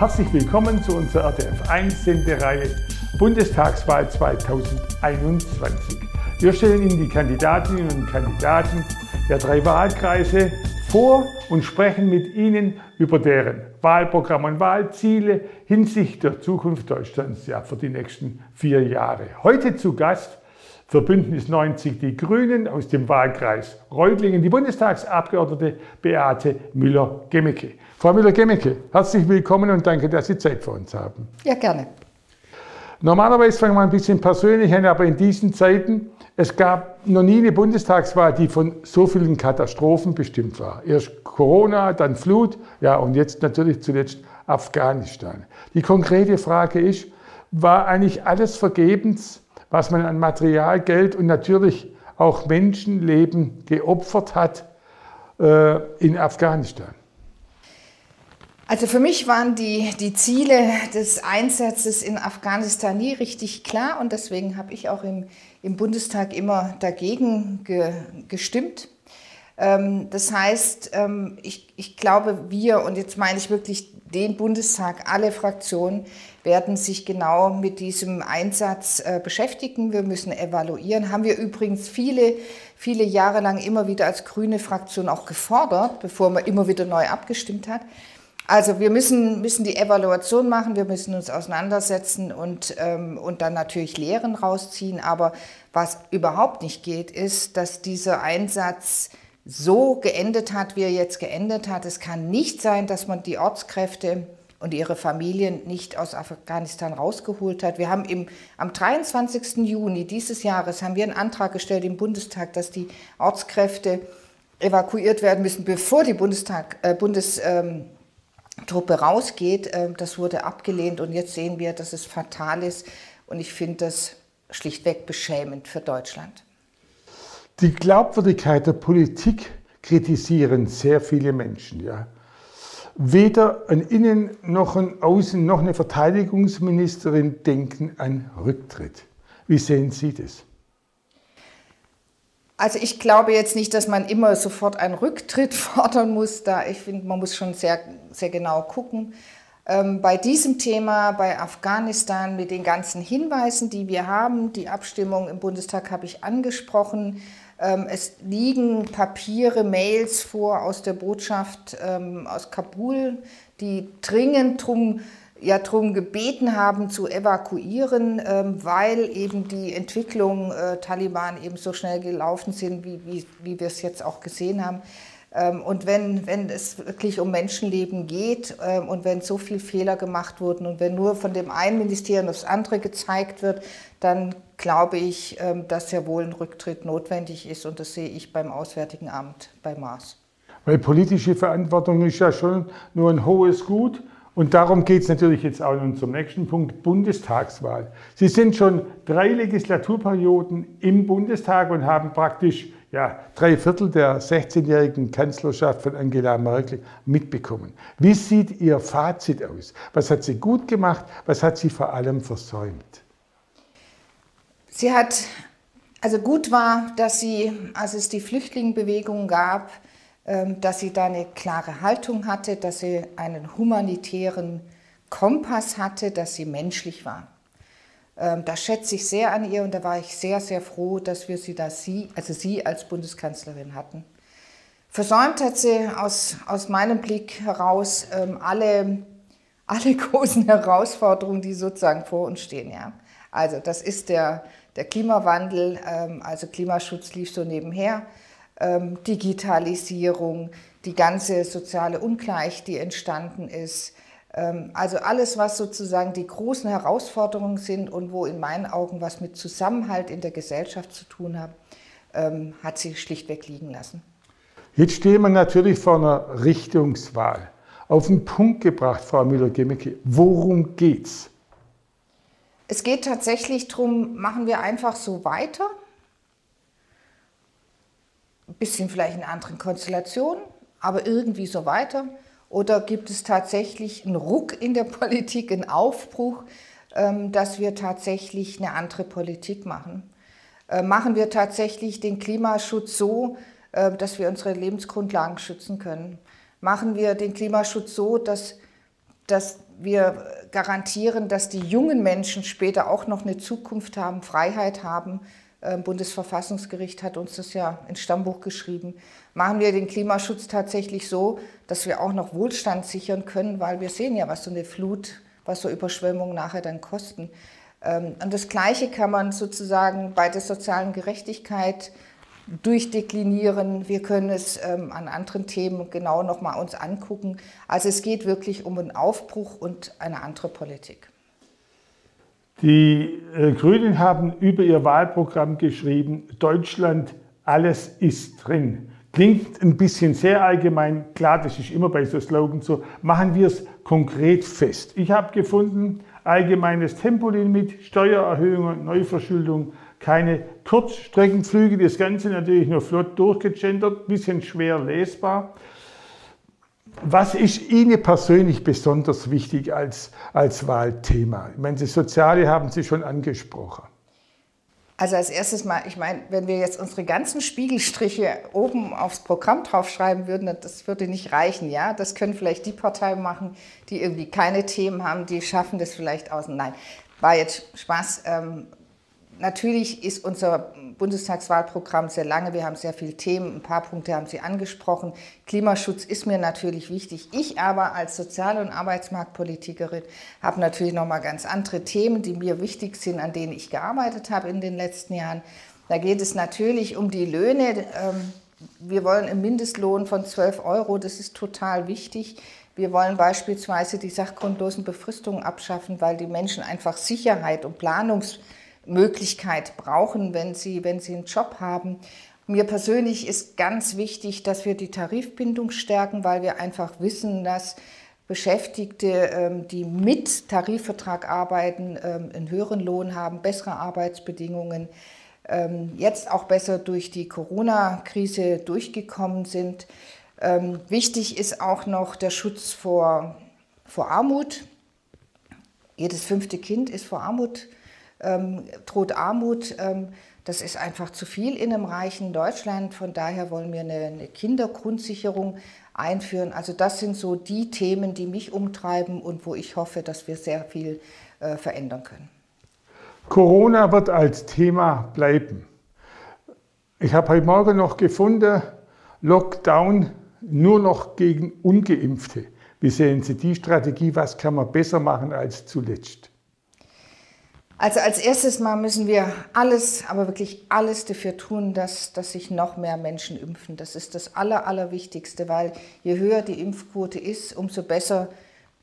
Herzlich willkommen zu unserer RTF1-Sendereihe Bundestagswahl 2021. Wir stellen Ihnen die Kandidatinnen und Kandidaten der drei Wahlkreise vor und sprechen mit Ihnen über deren Wahlprogramm und Wahlziele hinsichtlich der Zukunft Deutschlands ja, für die nächsten vier Jahre. Heute zu Gast für Bündnis 90 Die Grünen aus dem Wahlkreis Reutlingen, die Bundestagsabgeordnete Beate Müller-Gemmecke. Frau Müller-Gemmecke, herzlich willkommen und danke, dass Sie Zeit für uns haben. Ja, gerne. Normalerweise fangen wir ein bisschen persönlich an, aber in diesen Zeiten, es gab noch nie eine Bundestagswahl, die von so vielen Katastrophen bestimmt war. Erst Corona, dann Flut, ja, und jetzt natürlich zuletzt Afghanistan. Die konkrete Frage ist, war eigentlich alles vergebens, was man an Material, Geld und natürlich auch Menschenleben geopfert hat äh, in Afghanistan? Also für mich waren die, die Ziele des Einsatzes in Afghanistan nie richtig klar und deswegen habe ich auch im, im Bundestag immer dagegen ge, gestimmt. Ähm, das heißt, ähm, ich, ich glaube, wir, und jetzt meine ich wirklich den Bundestag, alle Fraktionen werden sich genau mit diesem Einsatz äh, beschäftigen. Wir müssen evaluieren. Haben wir übrigens viele, viele Jahre lang immer wieder als grüne Fraktion auch gefordert, bevor man immer wieder neu abgestimmt hat. Also wir müssen, müssen die Evaluation machen, wir müssen uns auseinandersetzen und, ähm, und dann natürlich Lehren rausziehen. Aber was überhaupt nicht geht, ist, dass dieser Einsatz so geendet hat, wie er jetzt geendet hat. Es kann nicht sein, dass man die Ortskräfte und ihre Familien nicht aus Afghanistan rausgeholt hat. Wir haben im, am 23. Juni dieses Jahres haben wir einen Antrag gestellt im Bundestag, dass die Ortskräfte evakuiert werden müssen, bevor die Bundestag, äh, Bundestruppe rausgeht. Ähm, das wurde abgelehnt und jetzt sehen wir, dass es fatal ist. Und ich finde das schlichtweg beschämend für Deutschland. Die Glaubwürdigkeit der Politik kritisieren sehr viele Menschen. Ja. Weder ein Innen- noch ein Außen- noch eine Verteidigungsministerin denken an Rücktritt. Wie sehen Sie das? Also ich glaube jetzt nicht, dass man immer sofort einen Rücktritt fordern muss. Da ich finde, man muss schon sehr, sehr genau gucken. Ähm, bei diesem Thema, bei Afghanistan, mit den ganzen Hinweisen, die wir haben, die Abstimmung im Bundestag habe ich angesprochen, ähm, es liegen Papiere, Mails vor aus der Botschaft ähm, aus Kabul, die dringend drum, ja, drum gebeten haben zu evakuieren, ähm, weil eben die Entwicklungen äh, Taliban eben so schnell gelaufen sind, wie, wie, wie wir es jetzt auch gesehen haben. Ähm, und wenn, wenn es wirklich um Menschenleben geht ähm, und wenn so viele Fehler gemacht wurden und wenn nur von dem einen Ministerium aufs andere gezeigt wird, dann glaube ich, ähm, dass ja wohl ein Rücktritt notwendig ist und das sehe ich beim Auswärtigen Amt bei Maas. Weil politische Verantwortung ist ja schon nur ein hohes Gut. Und darum geht es natürlich jetzt auch in unserem nächsten Punkt, Bundestagswahl. Sie sind schon drei Legislaturperioden im Bundestag und haben praktisch ja, drei Viertel der 16-jährigen Kanzlerschaft von Angela Merkel mitbekommen. Wie sieht Ihr Fazit aus? Was hat sie gut gemacht? Was hat sie vor allem versäumt? Sie hat, also gut war, dass sie, als es die Flüchtlingsbewegung gab, ähm, dass sie da eine klare Haltung hatte, dass sie einen humanitären Kompass hatte, dass sie menschlich war. Ähm, das schätze ich sehr an ihr und da war ich sehr, sehr froh, dass wir sie da sie, also sie als Bundeskanzlerin hatten. Versäumt hat sie aus, aus meinem Blick heraus ähm, alle, alle großen Herausforderungen, die sozusagen vor uns stehen. Ja. Also das ist der, der Klimawandel, ähm, also Klimaschutz lief so nebenher, Digitalisierung, die ganze soziale Ungleich, die entstanden ist, also alles, was sozusagen die großen Herausforderungen sind und wo in meinen Augen was mit Zusammenhalt in der Gesellschaft zu tun hat, ähm, hat sie schlichtweg liegen lassen. Jetzt stehen wir natürlich vor einer Richtungswahl. Auf den Punkt gebracht, Frau Müller-Gemmecke, worum geht's? Es geht tatsächlich darum, machen wir einfach so weiter, ein bisschen vielleicht in anderen Konstellationen, aber irgendwie so weiter. Oder gibt es tatsächlich einen Ruck in der Politik, einen Aufbruch, ähm, dass wir tatsächlich eine andere Politik machen? Äh, machen wir tatsächlich den Klimaschutz so, äh, dass wir unsere Lebensgrundlagen schützen können? Machen wir den Klimaschutz so, dass, dass wir garantieren, dass die jungen Menschen später auch noch eine Zukunft haben, Freiheit haben. Ähm, Bundesverfassungsgericht hat uns das ja ins Stammbuch geschrieben. Machen wir den Klimaschutz tatsächlich so, dass wir auch noch Wohlstand sichern können, weil wir sehen ja, was so eine Flut, was so Überschwemmungen nachher dann kosten. Ähm, und das Gleiche kann man sozusagen bei der sozialen Gerechtigkeit durchdeklinieren. Wir können es ähm, an anderen Themen genau nochmal uns angucken. Also es geht wirklich um einen Aufbruch und eine andere Politik. Die äh, Grünen haben über ihr Wahlprogramm geschrieben, Deutschland, alles ist drin. Klingt ein bisschen sehr allgemein, klar, das ist immer bei so Slogans so. Machen wir es konkret fest. Ich habe gefunden, allgemeines Tempolimit, Steuererhöhung und Neuverschuldung, keine Kurzstreckenflüge, das Ganze natürlich nur flott durchgegendert, bisschen schwer lesbar. Was ist Ihnen persönlich besonders wichtig als, als Wahlthema? Ich meine, das Soziale haben Sie schon angesprochen. Also als erstes mal, ich meine, wenn wir jetzt unsere ganzen Spiegelstriche oben aufs Programm draufschreiben würden, das würde nicht reichen, ja. Das können vielleicht die Parteien machen, die irgendwie keine Themen haben, die schaffen das vielleicht außen. Nein, war jetzt Spaß. Ähm, Natürlich ist unser Bundestagswahlprogramm sehr lange. Wir haben sehr viele Themen. Ein paar Punkte haben Sie angesprochen. Klimaschutz ist mir natürlich wichtig. Ich aber als Sozial- und Arbeitsmarktpolitikerin habe natürlich noch mal ganz andere Themen, die mir wichtig sind, an denen ich gearbeitet habe in den letzten Jahren. Da geht es natürlich um die Löhne. Ähm, wir wollen einen Mindestlohn von 12 Euro. Das ist total wichtig. Wir wollen beispielsweise die sachgrundlosen Befristungen abschaffen, weil die Menschen einfach Sicherheit und Planungs Möglichkeit brauchen, wenn sie, wenn sie einen Job haben. Mir persönlich ist ganz wichtig, dass wir die Tarifbindung stärken, weil wir einfach wissen, dass Beschäftigte, ähm, die mit Tarifvertrag arbeiten, ähm, einen höheren Lohn haben, bessere Arbeitsbedingungen, ähm, jetzt auch besser durch die Corona-Krise durchgekommen sind. Wichtig ist auch noch der Schutz vor, vor Armut. Jedes fünfte Kind ist vor Armut ähm, droht Armut. Ähm, das ist einfach zu viel in einem reichen Deutschland. Von daher wollen wir eine, eine Kindergrundsicherung einführen. Also das sind so die Themen, die mich umtreiben und wo ich hoffe, dass wir sehr viel äh, verändern können. Corona wird als Thema bleiben. Ich habe heute Morgen noch gefunden, Lockdown nur noch gegen ungeimpfte. Wie sehen Sie die Strategie? Was kann man besser machen als zuletzt? Also als erstes Mal müssen wir alles, aber wirklich alles dafür tun, dass, dass sich noch mehr Menschen impfen. Das ist das Aller, Allerwichtigste, weil je höher die Impfquote ist, umso besser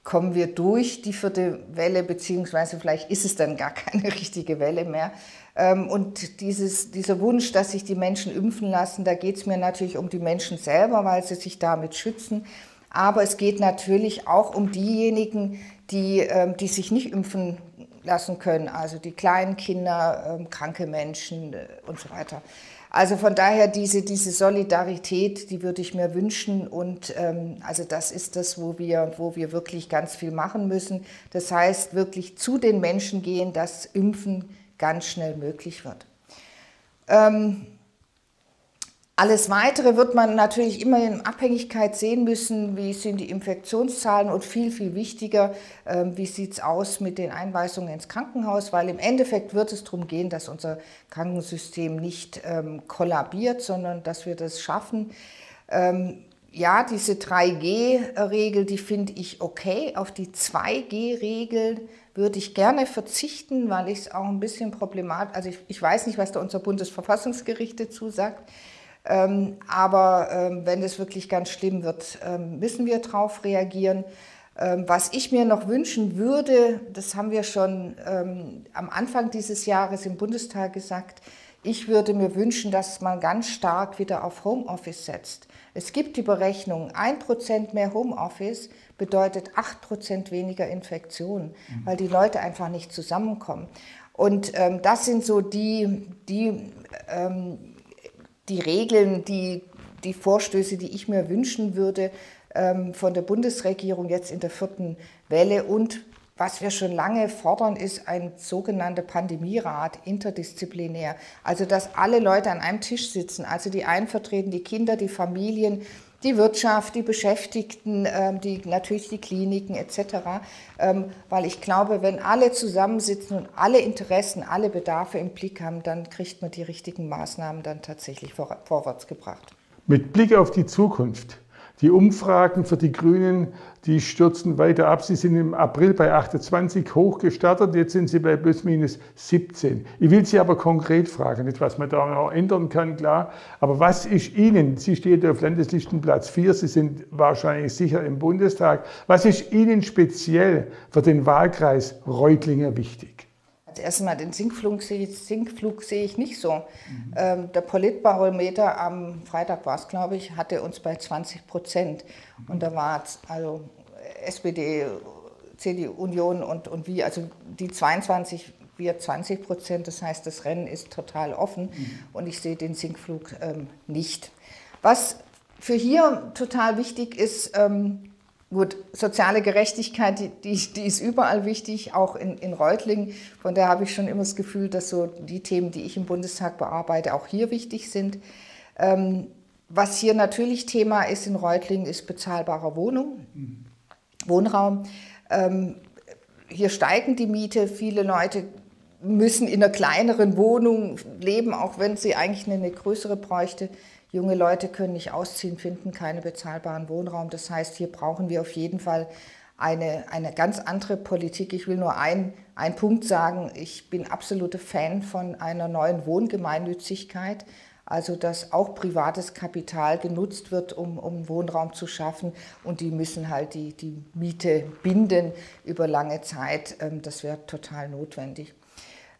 kommen wir durch die vierte Welle, beziehungsweise vielleicht ist es dann gar keine richtige Welle mehr. Ähm, und dieses, dieser Wunsch, dass sich die Menschen impfen lassen, da geht es mir natürlich um die Menschen selber, weil sie sich damit schützen. Aber es geht natürlich auch um diejenigen, die, ähm, die sich nicht impfen lassen können, also die kleinen Kinder, ähm, kranke Menschen äh, und so weiter. Also von daher diese, diese Solidarität, die würde ich mir wünschen und ähm, also das ist das, wo wir, wo wir wirklich ganz viel machen müssen. Das heißt wirklich zu den Menschen gehen, dass Impfen ganz schnell möglich wird. Ähm, alles Weitere wird man natürlich immer in Abhängigkeit sehen müssen, wie sind die Infektionszahlen und viel, viel wichtiger, ähm, wie sieht es aus mit den Einweisungen ins Krankenhaus, weil im Endeffekt wird es darum gehen, dass unser Krankensystem nicht ähm, kollabiert, sondern dass wir das schaffen. Ähm, ja, diese 3G-Regel, die finde ich okay. Auf die 2G-Regel würde ich gerne verzichten, weil ich es auch ein bisschen problematisch, also ich, ich weiß nicht, was da unser Bundesverfassungsgericht dazu sagt. Ähm, aber ähm, wenn es wirklich ganz schlimm wird, ähm, müssen wir darauf reagieren. was ich mir noch wünschen würde, das haben wir schon am Anfang dieses Jahres im Bundestag gesagt, ich würde mir wünschen, dass man ganz stark wieder auf Homeoffice setzt. Es gibt die Berechnung, ein Prozent mehr Homeoffice bedeutet acht Prozent weniger Infektionen, mhm. weil die Leute einfach nicht zusammenkommen. Und ähm, das sind so die, die ähm, die Regeln, die, die Vorstöße, die ich mir wünschen würde ähm, von der Bundesregierung jetzt in der vierten Welle. Und was wir schon lange fordern, ist ein sogenannter Pandemierat, interdisziplinär. Also, dass alle Leute an einem Tisch sitzen. Also die einen die Kinder, die Familien, die Wirtschaft, die Beschäftigten, ähm, die, natürlich die Kliniken etc. Ähm, weil ich glaube, wenn alle zusammensitzen und alle Interessen, alle Bedarfe im Blick haben, dann kriegt man die richtigen Maßnahmen dann tatsächlich vor, vorwärts gebracht. Mit Blick auf die Zukunft. Die Umfragen für die Grünen, die stürzen weiter ab. Sie sind im April bei 28 hoch gestartet, jetzt sind sie bei plus minus 17. Ich will Sie aber konkret fragen, nicht was man da noch ändern kann, klar, aber was ist Ihnen, Sie stehen auf Landeslistenplatz 4, Sie sind wahrscheinlich sicher im Bundestag, was ist Ihnen speziell für den Wahlkreis Reutlinger wichtig? Erstmal den Sinkflug sehe, ich, Sinkflug sehe ich nicht so. Mhm. Ähm, der Politbarometer am Freitag war es, glaube ich, hatte uns bei 20 Prozent. Und da war es also SPD, CDU, Union und, und wir, also die 22, wir 20 Prozent. Das heißt, das Rennen ist total offen mhm. und ich sehe den Sinkflug ähm, nicht. Was für hier total wichtig ist, ähm, Gut, soziale Gerechtigkeit, die, die, die, ist überall wichtig, auch in, in Reutlingen. Von daher habe ich schon immer das Gefühl, dass so die Themen, die ich im Bundestag bearbeite, auch hier wichtig sind. Ähm, was hier natürlich Thema ist in Reutlingen, ist bezahlbarer Wohnung, mhm. Wohnraum. Ähm, hier steigen die Miete, viele Leute müssen in einer kleineren Wohnung leben, auch wenn sie eigentlich eine größere bräuchte. Junge Leute können nicht ausziehen, finden keinen bezahlbaren Wohnraum. Das heißt, hier brauchen wir auf jeden Fall eine, eine ganz andere Politik. Ich will nur einen Punkt sagen. Ich bin absolute Fan von einer neuen Wohngemeinnützigkeit. Also dass auch privates Kapital genutzt wird, um, um Wohnraum zu schaffen. Und die müssen halt die, die Miete binden über lange Zeit. Ähm, das wäre total notwendig.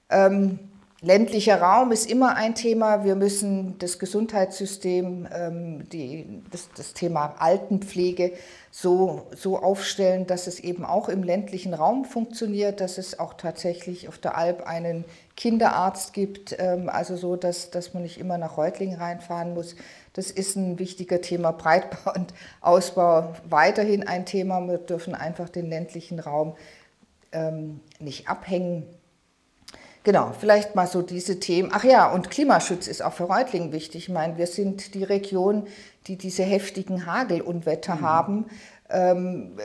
Ähm, Ländlicher Raum ist immer ein Thema. Wir müssen das Gesundheitssystem, ähm, die, das, das, Thema Altenpflege so, so aufstellen, dass es eben auch im ländlichen Raum funktioniert, dass es auch tatsächlich auf der Alp einen Kinderarzt gibt, ähm, also so, dass, dass man nicht immer nach Reutlingen reinfahren muss. Das ist ein wichtiger Thema. Breitbau und Ausbau weiterhin ein Thema. Wir dürfen einfach den ländlichen Raum ähm, nicht abhängen. Genau, vielleicht mal so diese Themen. Ach ja, und Klimaschutz ist auch für Reutlingen wichtig. Ich meine, wir sind die Region, die diese heftigen Hagelunwetter mhm. haben. Ähm,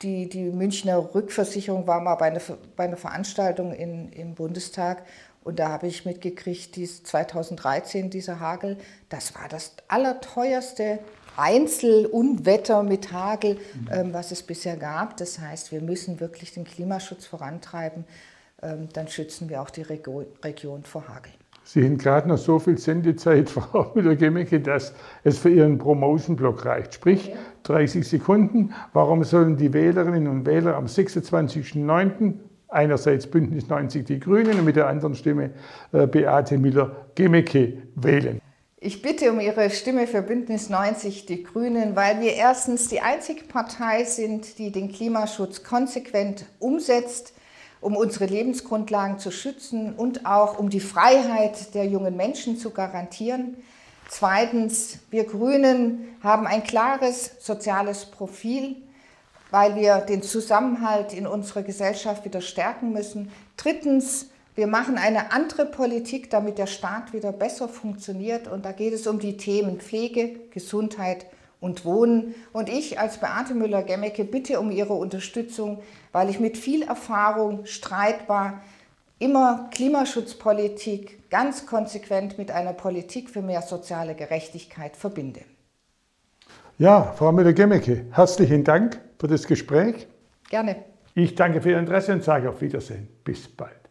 die, die Münchner Rückversicherung war mal bei einer, bei einer Veranstaltung in, im Bundestag und da habe ich mitgekriegt, dies 2013, dieser Hagel, das war das allerteuerste Einzelunwetter mit Hagel, mhm. ähm, was es bisher gab. Das heißt, wir müssen wirklich den Klimaschutz vorantreiben. Ähm, dann schützen wir auch die Region vor Hagel. Sie haben gerade noch so viel Sendezeit, Frau Müller-Gemmecke, dass es für Ihren Promotion-Block reicht. Sprich, okay. 30 Sekunden. Warum sollen die Wählerinnen und Wähler am 26.09. einerseits Bündnis 90 Die Grünen und mit der anderen Stimme äh, Beate Müller-Gemmecke wählen? Ich bitte um Ihre Stimme für Bündnis 90 Die Grünen, weil wir erstens die einzige Partei sind, die den Klimaschutz konsequent umsetzt um unsere Lebensgrundlagen zu schützen und auch um die Freiheit der jungen Menschen zu garantieren. Zweitens, wir Grünen haben ein klares soziales Profil, weil wir den Zusammenhalt in unserer Gesellschaft wieder stärken müssen. Drittens, wir machen eine andere Politik, damit der Staat wieder besser funktioniert. Und da geht es um die Themen Pflege, Gesundheit und Wohnen. Und ich als Beate Müller-Gemmecke bitte um Ihre Unterstützung, weil ich mit viel Erfahrung streitbar immer Klimaschutzpolitik ganz konsequent mit einer Politik für mehr soziale Gerechtigkeit verbinde. Ja, Frau Müller-Gemmecke, herzlichen Dank für das Gespräch. Gerne. Ich danke für Ihr Interesse und sage auf Wiedersehen. Bis bald.